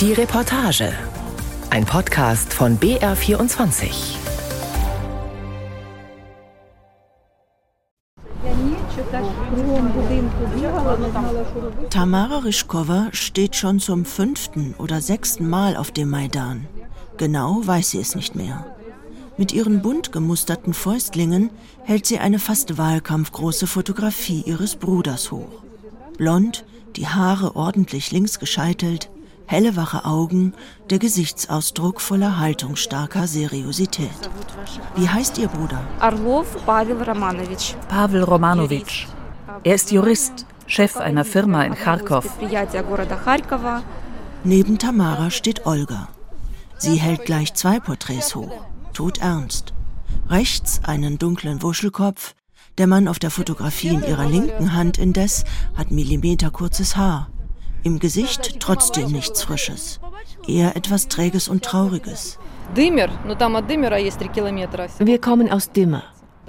Die Reportage. Ein Podcast von BR24. Tamara Ryschkova steht schon zum fünften oder sechsten Mal auf dem Maidan. Genau weiß sie es nicht mehr. Mit ihren bunt gemusterten Fäustlingen hält sie eine fast wahlkampfgroße Fotografie ihres Bruders hoch. Blond, die Haare ordentlich links gescheitelt, helle wache Augen, der Gesichtsausdruck voller haltungsstarker Seriosität. Wie heißt Ihr Bruder? Arlov Pavel Romanovich. Pavel Romanovich. Er ist Jurist, Chef einer Firma in Kharkov. Neben Tamara steht Olga. Sie hält gleich zwei Porträts hoch, todernst. Rechts einen dunklen Wuschelkopf, der Mann auf der Fotografie in ihrer linken Hand indes hat millimeterkurzes Haar. Im Gesicht trotzdem nichts Frisches. Eher etwas Träges und Trauriges. Wir kommen aus Dimmer,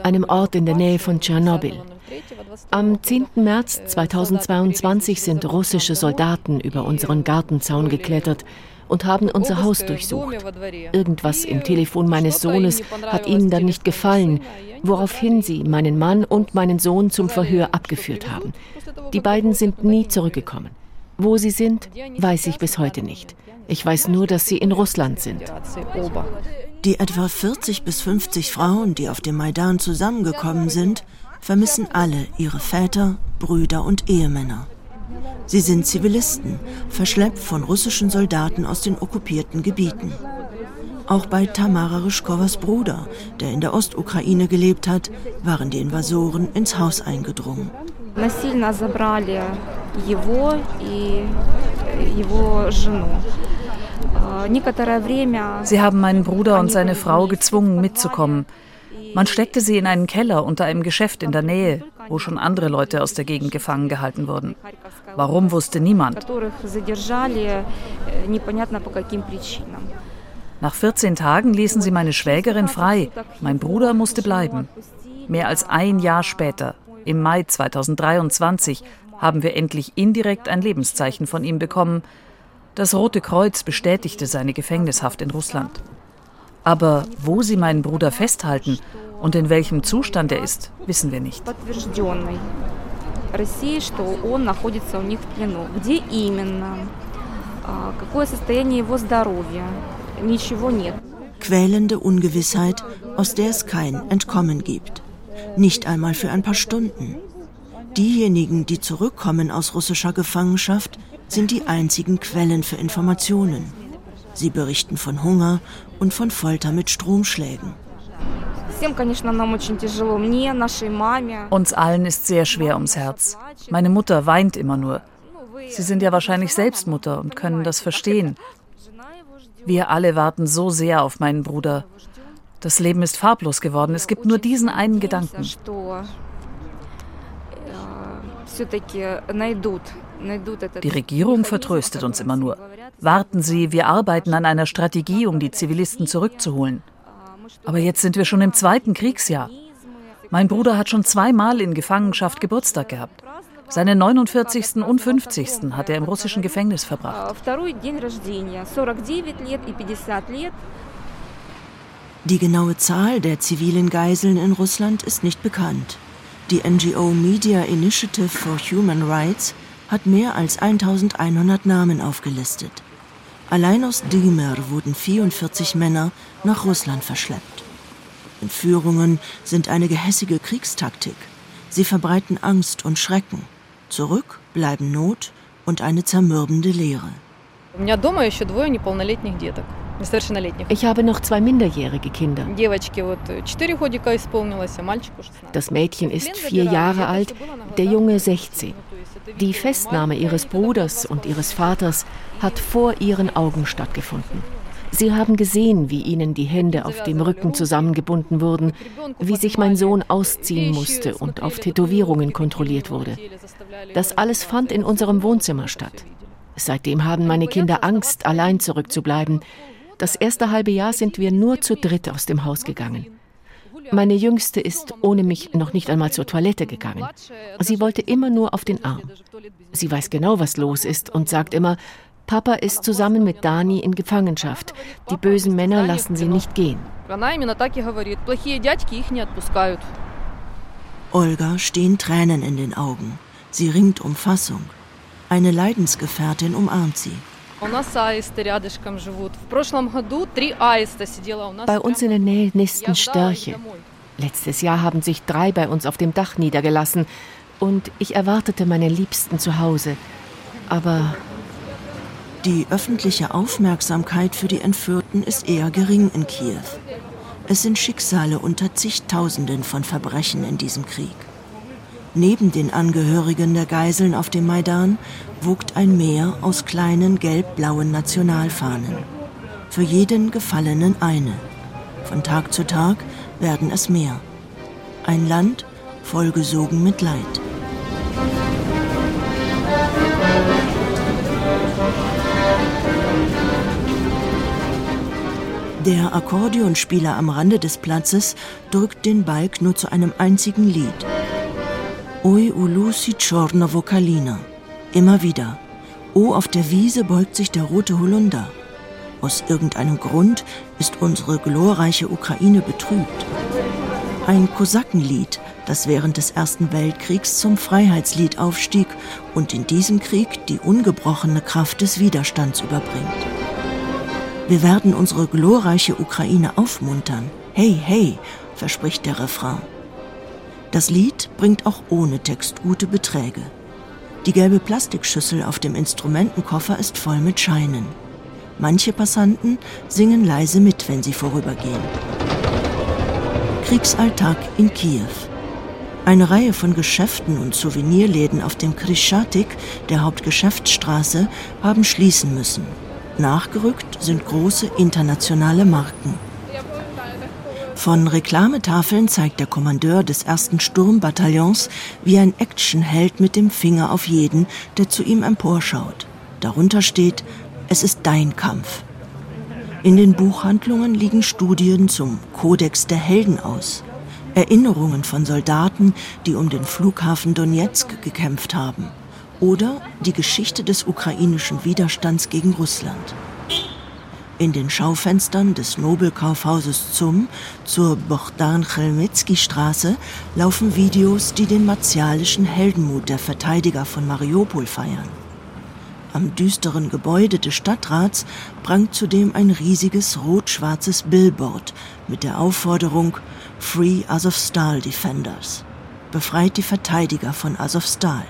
einem Ort in der Nähe von Tschernobyl. Am 10. März 2022 sind russische Soldaten über unseren Gartenzaun geklettert und haben unser Haus durchsucht. Irgendwas im Telefon meines Sohnes hat ihnen dann nicht gefallen, woraufhin sie meinen Mann und meinen Sohn zum Verhör abgeführt haben. Die beiden sind nie zurückgekommen. Wo sie sind, weiß ich bis heute nicht. Ich weiß nur, dass sie in Russland sind. Die etwa 40 bis 50 Frauen, die auf dem Maidan zusammengekommen sind, vermissen alle ihre Väter, Brüder und Ehemänner. Sie sind Zivilisten, verschleppt von russischen Soldaten aus den okkupierten Gebieten. Auch bei Tamara Ryschkowas Bruder, der in der Ostukraine gelebt hat, waren die Invasoren ins Haus eingedrungen. Sie haben meinen Bruder und seine Frau gezwungen, mitzukommen. Man steckte sie in einen Keller unter einem Geschäft in der Nähe, wo schon andere Leute aus der Gegend gefangen gehalten wurden. Warum wusste niemand. Nach 14 Tagen ließen sie meine Schwägerin frei. Mein Bruder musste bleiben. Mehr als ein Jahr später, im Mai 2023, haben wir endlich indirekt ein Lebenszeichen von ihm bekommen. Das Rote Kreuz bestätigte seine Gefängnishaft in Russland. Aber wo sie meinen Bruder festhalten und in welchem Zustand er ist, wissen wir nicht. Quälende Ungewissheit, aus der es kein Entkommen gibt. Nicht einmal für ein paar Stunden. Diejenigen, die zurückkommen aus russischer Gefangenschaft, sind die einzigen Quellen für Informationen. Sie berichten von Hunger und von Folter mit Stromschlägen. Uns allen ist sehr schwer ums Herz. Meine Mutter weint immer nur. Sie sind ja wahrscheinlich selbst Mutter und können das verstehen. Wir alle warten so sehr auf meinen Bruder. Das Leben ist farblos geworden. Es gibt nur diesen einen Gedanken. Die Regierung vertröstet uns immer nur. Warten Sie, wir arbeiten an einer Strategie, um die Zivilisten zurückzuholen. Aber jetzt sind wir schon im zweiten Kriegsjahr. Mein Bruder hat schon zweimal in Gefangenschaft Geburtstag gehabt. Seine 49. und 50. hat er im russischen Gefängnis verbracht. Die genaue Zahl der zivilen Geiseln in Russland ist nicht bekannt. Die NGO Media Initiative for Human Rights hat mehr als 1100 Namen aufgelistet. Allein aus Dimer wurden 44 Männer nach Russland verschleppt. Entführungen sind eine gehässige Kriegstaktik. Sie verbreiten Angst und Schrecken. Zurück bleiben Not und eine zermürbende Leere. Ich habe noch zwei minderjährige Kinder. Das Mädchen ist vier Jahre alt, der Junge 16. Die Festnahme ihres Bruders und ihres Vaters hat vor ihren Augen stattgefunden. Sie haben gesehen, wie ihnen die Hände auf dem Rücken zusammengebunden wurden, wie sich mein Sohn ausziehen musste und auf Tätowierungen kontrolliert wurde. Das alles fand in unserem Wohnzimmer statt. Seitdem haben meine Kinder Angst, allein zurückzubleiben. Das erste halbe Jahr sind wir nur zu dritt aus dem Haus gegangen. Meine Jüngste ist ohne mich noch nicht einmal zur Toilette gegangen. Sie wollte immer nur auf den Arm. Sie weiß genau, was los ist und sagt immer, Papa ist zusammen mit Dani in Gefangenschaft. Die bösen Männer lassen sie nicht gehen. Olga stehen Tränen in den Augen. Sie ringt um Fassung. Eine Leidensgefährtin umarmt sie. Bei uns in der Nähe nisten Störche. Letztes Jahr haben sich drei bei uns auf dem Dach niedergelassen und ich erwartete meine Liebsten zu Hause. Aber die öffentliche Aufmerksamkeit für die Entführten ist eher gering in Kiew. Es sind Schicksale unter zigtausenden von Verbrechen in diesem Krieg. Neben den Angehörigen der Geiseln auf dem Maidan wogt ein Meer aus kleinen gelb-blauen Nationalfahnen. Für jeden Gefallenen eine. Von Tag zu Tag werden es mehr. Ein Land vollgesogen mit Leid. Der Akkordeonspieler am Rande des Platzes drückt den Balk nur zu einem einzigen Lied. Oi ulusi czorna vokalina. Immer wieder. Oh, auf der Wiese beugt sich der rote Holunder. Aus irgendeinem Grund ist unsere glorreiche Ukraine betrübt. Ein Kosakenlied, das während des Ersten Weltkriegs zum Freiheitslied aufstieg und in diesem Krieg die ungebrochene Kraft des Widerstands überbringt. Wir werden unsere glorreiche Ukraine aufmuntern. Hey, hey, verspricht der Refrain. Das Lied bringt auch ohne Text gute Beträge. Die gelbe Plastikschüssel auf dem Instrumentenkoffer ist voll mit Scheinen. Manche Passanten singen leise mit, wenn sie vorübergehen. Kriegsalltag in Kiew. Eine Reihe von Geschäften und Souvenirläden auf dem Krischatik, der Hauptgeschäftsstraße, haben schließen müssen. Nachgerückt sind große internationale Marken. Von Reklametafeln zeigt der Kommandeur des ersten Sturmbataillons, wie ein Actionheld mit dem Finger auf jeden, der zu ihm emporschaut. Darunter steht, es ist dein Kampf. In den Buchhandlungen liegen Studien zum Kodex der Helden aus. Erinnerungen von Soldaten, die um den Flughafen Donetsk gekämpft haben oder die Geschichte des ukrainischen Widerstands gegen Russland. In den Schaufenstern des Nobelkaufhauses ZUM zur Bohdan-Chelmetsky-Straße laufen Videos, die den martialischen Heldenmut der Verteidiger von Mariupol feiern. Am düsteren Gebäude des Stadtrats prangt zudem ein riesiges rot-schwarzes Billboard mit der Aufforderung Free Azovstal Defenders. Befreit die Verteidiger von Azovstal.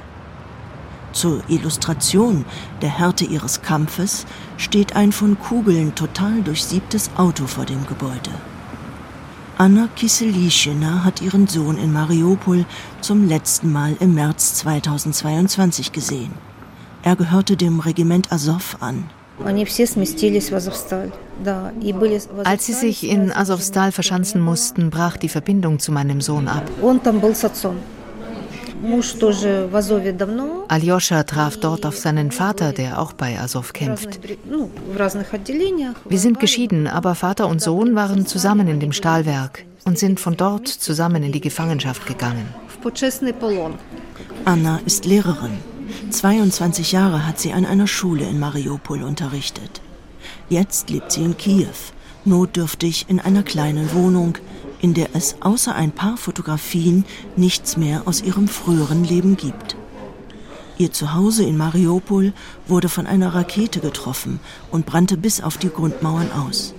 Zur Illustration der Härte ihres Kampfes steht ein von Kugeln total durchsiebtes Auto vor dem Gebäude. Anna Kiselischina hat ihren Sohn in Mariupol zum letzten Mal im März 2022 gesehen. Er gehörte dem Regiment Azov an. Als sie sich in Azovstal verschanzen mussten, brach die Verbindung zu meinem Sohn ab. Aljoscha traf dort auf seinen Vater, der auch bei Azov kämpft. Wir sind geschieden, aber Vater und Sohn waren zusammen in dem Stahlwerk und sind von dort zusammen in die Gefangenschaft gegangen. Anna ist Lehrerin. 22 Jahre hat sie an einer Schule in Mariupol unterrichtet. Jetzt lebt sie in Kiew, notdürftig in einer kleinen Wohnung, in der es außer ein paar Fotografien nichts mehr aus ihrem früheren Leben gibt. Ihr Zuhause in Mariupol wurde von einer Rakete getroffen und brannte bis auf die Grundmauern aus.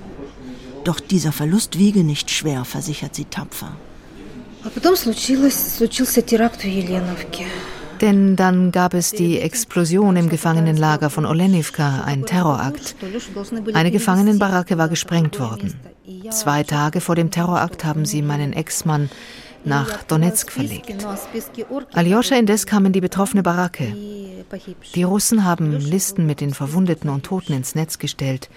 Doch dieser Verlust wiege nicht schwer, versichert sie tapfer. Denn dann gab es die Explosion im Gefangenenlager von Olenivka, ein Terrorakt. Eine Gefangenenbaracke war gesprengt worden. Zwei Tage vor dem Terrorakt haben sie meinen Ex-Mann nach Donetsk verlegt. Aljoscha indes kam in die betroffene Baracke. Die Russen haben Listen mit den Verwundeten und Toten ins Netz gestellt.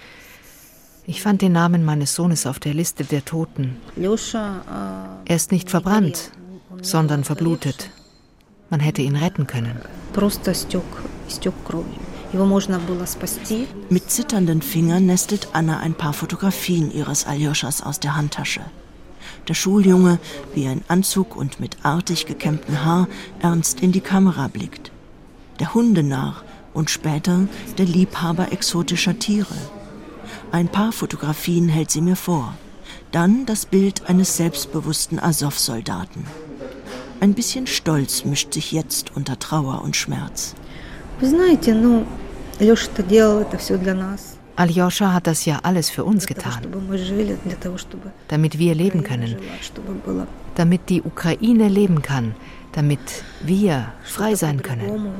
Ich fand den Namen meines Sohnes auf der Liste der Toten. Er ist nicht verbrannt, sondern verblutet. Man hätte ihn retten können. Mit zitternden Fingern nestelt Anna ein paar Fotografien ihres Aljoschas aus der Handtasche. Der Schuljunge, wie ein Anzug und mit artig gekämmtem Haar, ernst in die Kamera blickt. Der Hundenarr und später der Liebhaber exotischer Tiere. Ein paar Fotografien hält sie mir vor. Dann das Bild eines selbstbewussten Azov-Soldaten. Ein bisschen Stolz mischt sich jetzt unter Trauer und Schmerz. Aljoscha hat das ja alles für uns getan, damit wir leben können, damit die Ukraine leben kann, damit wir frei sein können.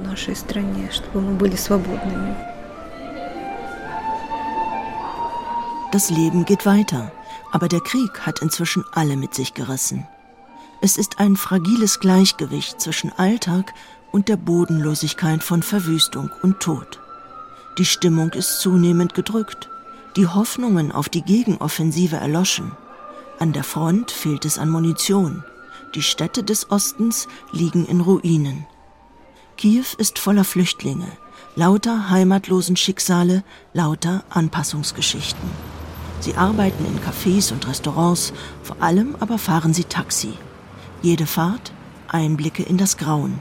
Das Leben geht weiter, aber der Krieg hat inzwischen alle mit sich gerissen. Es ist ein fragiles Gleichgewicht zwischen Alltag und der Bodenlosigkeit von Verwüstung und Tod. Die Stimmung ist zunehmend gedrückt, die Hoffnungen auf die Gegenoffensive erloschen. An der Front fehlt es an Munition. Die Städte des Ostens liegen in Ruinen. Kiew ist voller Flüchtlinge, lauter heimatlosen Schicksale, lauter Anpassungsgeschichten. Sie arbeiten in Cafés und Restaurants, vor allem aber fahren sie Taxi. Jede Fahrt Einblicke in das Grauen.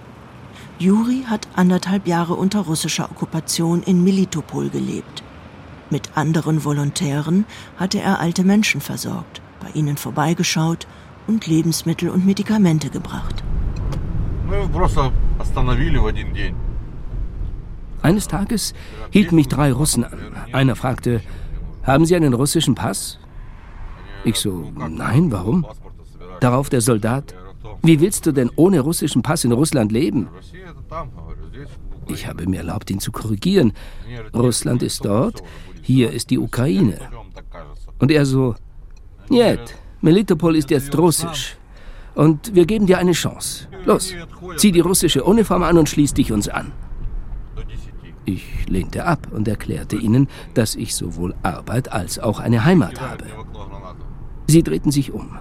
Juri hat anderthalb Jahre unter russischer Okkupation in Melitopol gelebt. Mit anderen Volontären hatte er alte Menschen versorgt, bei ihnen vorbeigeschaut und Lebensmittel und Medikamente gebracht. Eines Tages hielten mich drei Russen an. Einer fragte, haben Sie einen russischen Pass? Ich so, nein, warum? Darauf der Soldat, wie willst du denn ohne russischen Pass in Russland leben? Ich habe mir erlaubt, ihn zu korrigieren. Russland ist dort, hier ist die Ukraine. Und er so, Niet, Melitopol ist jetzt russisch. Und wir geben dir eine Chance. Los, zieh die russische Uniform an und schließ dich uns an. Ich lehnte ab und erklärte ihnen, dass ich sowohl Arbeit als auch eine Heimat habe. Sie drehten sich um,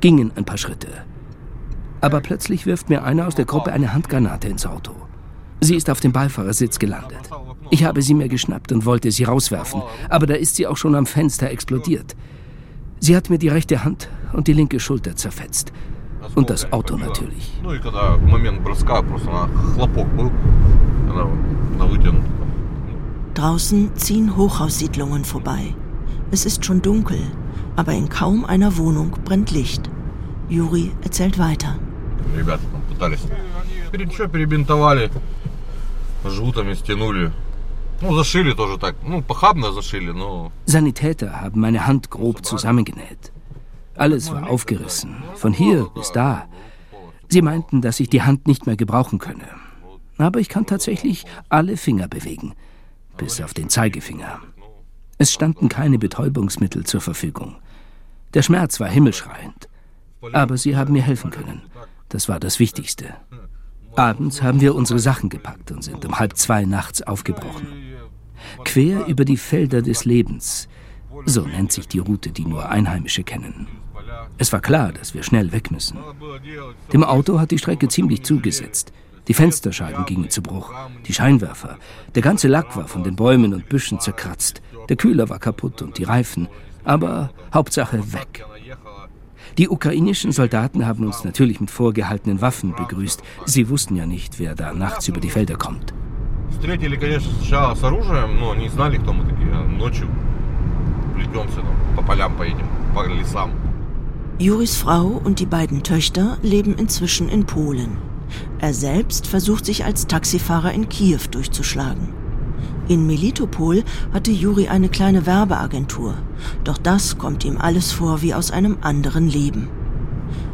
gingen ein paar Schritte. Aber plötzlich wirft mir einer aus der Gruppe eine Handgranate ins Auto. Sie ist auf dem Beifahrersitz gelandet. Ich habe sie mir geschnappt und wollte sie rauswerfen, aber da ist sie auch schon am Fenster explodiert. Sie hat mir die rechte Hand und die linke Schulter zerfetzt. Und das Auto natürlich. Draußen ziehen Hochhaussiedlungen vorbei. Es ist schon dunkel, aber in kaum einer Wohnung brennt Licht. Juri erzählt weiter. Sanitäter haben meine Hand grob zusammengenäht. Alles war aufgerissen, von hier bis da. Sie meinten, dass ich die Hand nicht mehr gebrauchen könne. Aber ich kann tatsächlich alle Finger bewegen, bis auf den Zeigefinger. Es standen keine Betäubungsmittel zur Verfügung. Der Schmerz war himmelschreiend. Aber sie haben mir helfen können. Das war das Wichtigste. Abends haben wir unsere Sachen gepackt und sind um halb zwei nachts aufgebrochen. Quer über die Felder des Lebens. So nennt sich die Route, die nur Einheimische kennen. Es war klar, dass wir schnell weg müssen. Dem Auto hat die Strecke ziemlich zugesetzt. Die Fensterscheiben gingen zu Bruch, die Scheinwerfer, der ganze Lack war von den Bäumen und Büschen zerkratzt, der Kühler war kaputt und die Reifen, aber Hauptsache weg. Die ukrainischen Soldaten haben uns natürlich mit vorgehaltenen Waffen begrüßt. Sie wussten ja nicht, wer da nachts über die Felder kommt. Juris Frau und die beiden Töchter leben inzwischen in Polen. Er selbst versucht sich als Taxifahrer in Kiew durchzuschlagen. In Melitopol hatte Juri eine kleine Werbeagentur, doch das kommt ihm alles vor wie aus einem anderen Leben.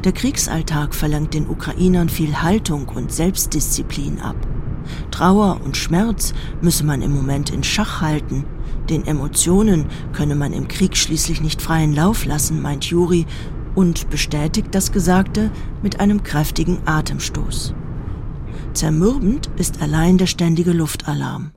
Der Kriegsalltag verlangt den Ukrainern viel Haltung und Selbstdisziplin ab. Trauer und Schmerz müsse man im Moment in Schach halten. Den Emotionen könne man im Krieg schließlich nicht freien Lauf lassen, meint Juri und bestätigt das Gesagte mit einem kräftigen Atemstoß. Zermürbend ist allein der ständige Luftalarm.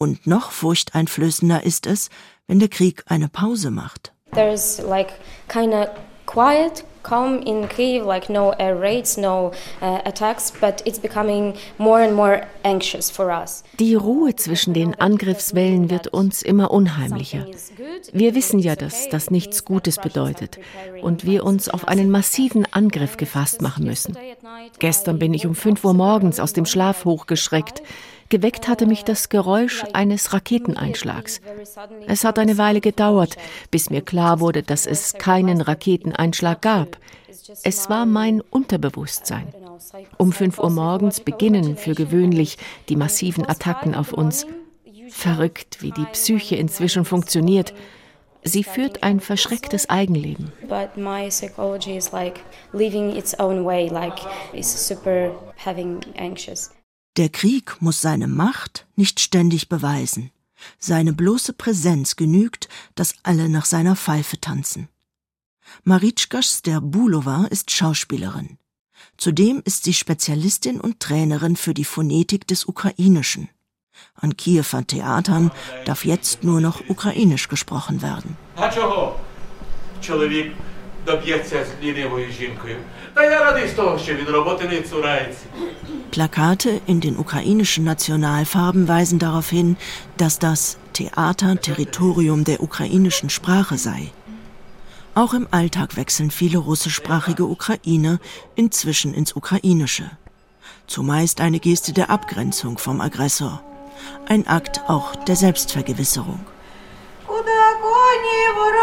Und noch furchteinflößender ist es, wenn der Krieg eine Pause macht. There's like kind of quiet, calm in Kiev, like no air raids, no uh, attacks, but it's becoming more and more anxious for us. Die Ruhe zwischen den Angriffswellen wird uns immer unheimlicher. Wir wissen ja, dass das nichts Gutes bedeutet und wir uns auf einen massiven Angriff gefasst machen müssen. Gestern bin ich um 5 Uhr morgens aus dem Schlaf hochgeschreckt. Geweckt hatte mich das Geräusch eines Raketeneinschlags. Es hat eine Weile gedauert, bis mir klar wurde, dass es keinen Raketeneinschlag gab. Es war mein Unterbewusstsein. Um 5 Uhr morgens beginnen für gewöhnlich die massiven Attacken auf uns. Verrückt, wie die Psyche inzwischen funktioniert. Sie führt ein verschrecktes Eigenleben. But Der Krieg muss seine Macht nicht ständig beweisen. Seine bloße Präsenz genügt, dass alle nach seiner Pfeife tanzen. Maritschka Sterbulova ist Schauspielerin. Zudem ist sie Spezialistin und Trainerin für die Phonetik des Ukrainischen. An Kiewer Theatern darf jetzt nur noch ukrainisch gesprochen werden. Plakate in den ukrainischen Nationalfarben weisen darauf hin, dass das Theater Territorium der ukrainischen Sprache sei. Auch im Alltag wechseln viele russischsprachige Ukrainer inzwischen ins Ukrainische. Zumeist eine Geste der Abgrenzung vom Aggressor ein Akt auch der Selbstvergewisserung. Das Ivan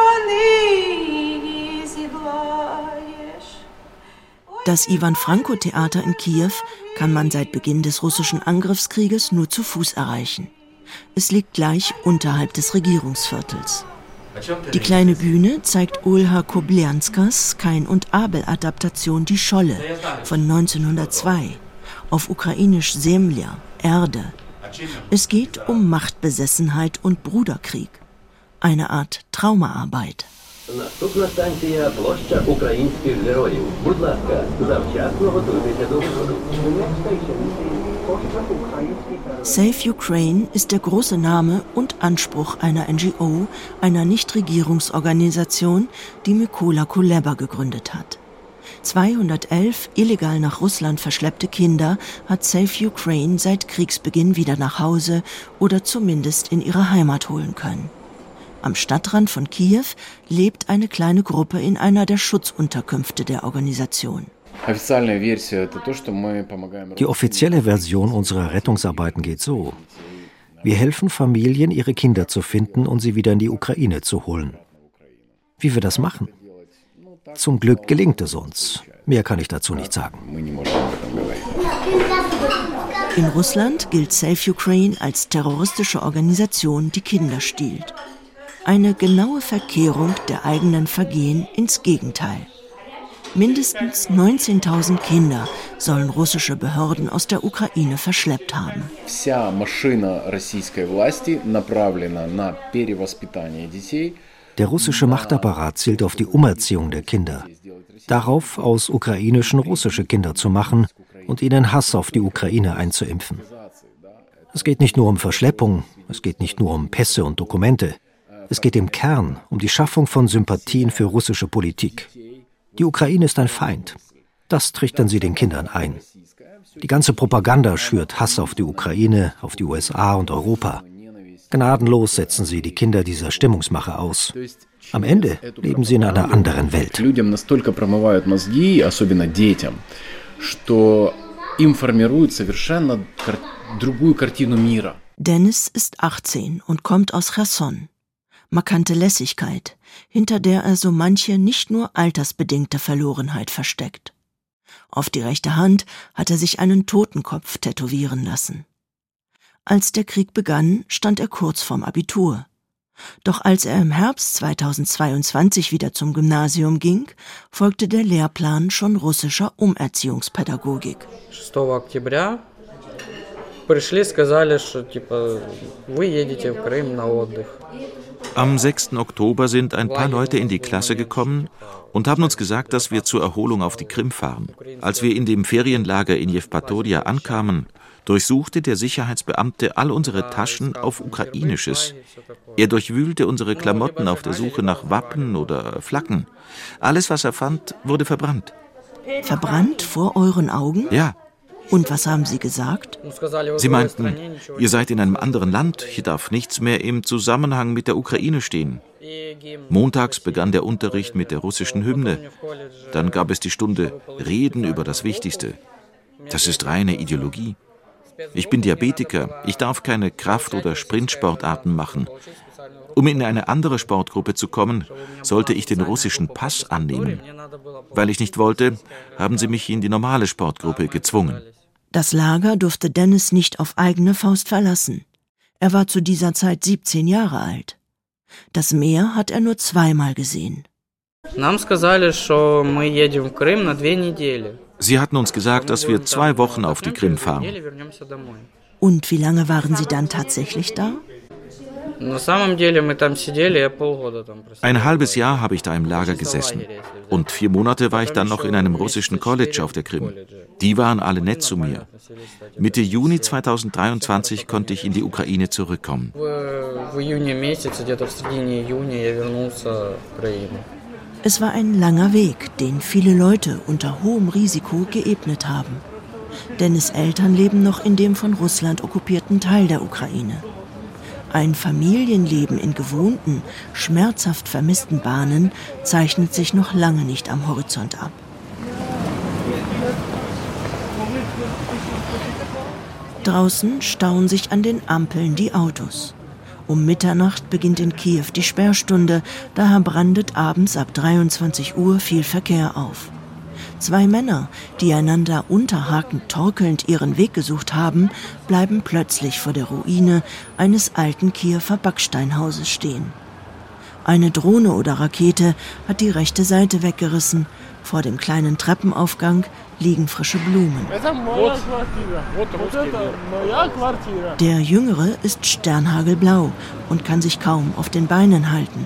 Franko Theater in Kiew kann man seit Beginn des russischen Angriffskrieges nur zu Fuß erreichen. Es liegt gleich unterhalb des Regierungsviertels. Die kleine Bühne zeigt Olha Koblianskas Kain und Abel Adaptation Die Scholle von 1902 auf ukrainisch Semlia, Erde, es geht um Machtbesessenheit und Bruderkrieg. Eine Art Traumaarbeit. Save Ukraine ist der große Name und Anspruch einer NGO, einer Nichtregierungsorganisation, die Mykola Kuleba gegründet hat. 211 illegal nach Russland verschleppte Kinder hat Safe Ukraine seit Kriegsbeginn wieder nach Hause oder zumindest in ihre Heimat holen können. Am Stadtrand von Kiew lebt eine kleine Gruppe in einer der Schutzunterkünfte der Organisation. Die offizielle Version unserer Rettungsarbeiten geht so. Wir helfen Familien, ihre Kinder zu finden und sie wieder in die Ukraine zu holen. Wie wir das machen? Zum Glück gelingt es uns. Mehr kann ich dazu nicht sagen. In Russland gilt Save Ukraine als terroristische Organisation, die Kinder stiehlt eine genaue Verkehrung der eigenen Vergehen ins Gegenteil. Mindestens 19.000 Kinder sollen russische Behörden aus der Ukraine verschleppt haben. Der russische Machtapparat zielt auf die Umerziehung der Kinder, darauf aus ukrainischen russische Kinder zu machen und ihnen Hass auf die Ukraine einzuimpfen. Es geht nicht nur um Verschleppung, es geht nicht nur um Pässe und Dokumente es geht im Kern um die Schaffung von Sympathien für russische Politik. Die Ukraine ist ein Feind. Das trichtern sie den Kindern ein. Die ganze Propaganda schürt Hass auf die Ukraine, auf die USA und Europa. Gnadenlos setzen sie die Kinder dieser Stimmungsmache aus. Am Ende leben sie in einer anderen Welt. Dennis ist 18 und kommt aus Cherson. Markante Lässigkeit, hinter der er so manche nicht nur altersbedingte Verlorenheit versteckt. Auf die rechte Hand hat er sich einen Totenkopf tätowieren lassen. Als der Krieg begann, stand er kurz vorm Abitur. Doch als er im Herbst 2022 wieder zum Gymnasium ging, folgte der Lehrplan schon russischer Umerziehungspädagogik. Am 6. Oktober sind ein paar Leute in die Klasse gekommen und haben uns gesagt, dass wir zur Erholung auf die Krim fahren. Als wir in dem Ferienlager in Jevpatoria ankamen, durchsuchte der Sicherheitsbeamte all unsere Taschen auf Ukrainisches. Er durchwühlte unsere Klamotten auf der Suche nach Wappen oder Flaggen. Alles, was er fand, wurde verbrannt. Verbrannt vor euren Augen? Ja. Und was haben Sie gesagt? Sie meinten, ihr seid in einem anderen Land, hier darf nichts mehr im Zusammenhang mit der Ukraine stehen. Montags begann der Unterricht mit der russischen Hymne. Dann gab es die Stunde Reden über das Wichtigste. Das ist reine Ideologie. Ich bin Diabetiker. Ich darf keine Kraft- oder Sprintsportarten machen. Um in eine andere Sportgruppe zu kommen, sollte ich den russischen Pass annehmen. Weil ich nicht wollte, haben sie mich in die normale Sportgruppe gezwungen. Das Lager durfte Dennis nicht auf eigene Faust verlassen. Er war zu dieser Zeit 17 Jahre alt. Das Meer hat er nur zweimal gesehen. Sie hatten uns gesagt, dass wir zwei Wochen auf die Krim fahren. Und wie lange waren Sie dann tatsächlich da? Ein halbes Jahr habe ich da im Lager gesessen. Und vier Monate war ich dann noch in einem russischen College auf der Krim. Die waren alle nett zu mir. Mitte Juni 2023 konnte ich in die Ukraine zurückkommen. Es war ein langer Weg, den viele Leute unter hohem Risiko geebnet haben. Dennis Eltern leben noch in dem von Russland okkupierten Teil der Ukraine. Ein Familienleben in gewohnten, schmerzhaft vermissten Bahnen zeichnet sich noch lange nicht am Horizont ab. Draußen stauen sich an den Ampeln die Autos. Um Mitternacht beginnt in Kiew die Sperrstunde, daher brandet abends ab 23 Uhr viel Verkehr auf. Zwei Männer, die einander unterhakend torkelnd ihren Weg gesucht haben, bleiben plötzlich vor der Ruine eines alten Kiewer Backsteinhauses stehen. Eine Drohne oder Rakete hat die rechte Seite weggerissen. Vor dem kleinen Treppenaufgang liegen frische Blumen. Der Jüngere ist sternhagelblau und kann sich kaum auf den Beinen halten.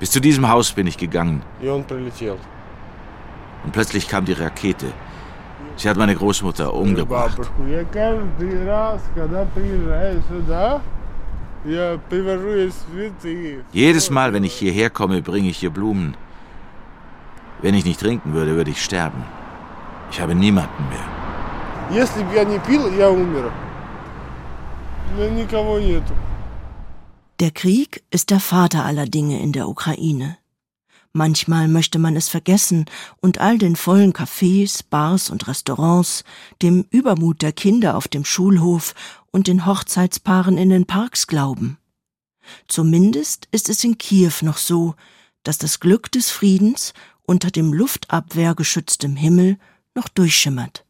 Bis zu diesem Haus bin ich gegangen. Und plötzlich kam die Rakete. Sie hat meine Großmutter umgebracht. Jedes Mal, wenn ich hierher komme, bringe ich ihr Blumen. Wenn ich nicht trinken würde, würde ich sterben. Ich habe niemanden mehr. Der Krieg ist der Vater aller Dinge in der Ukraine. Manchmal möchte man es vergessen und all den vollen Cafés, Bars und Restaurants, dem Übermut der Kinder auf dem Schulhof und den Hochzeitspaaren in den Parks glauben. Zumindest ist es in Kiew noch so, dass das Glück des Friedens unter dem luftabwehrgeschütztem Himmel noch durchschimmert.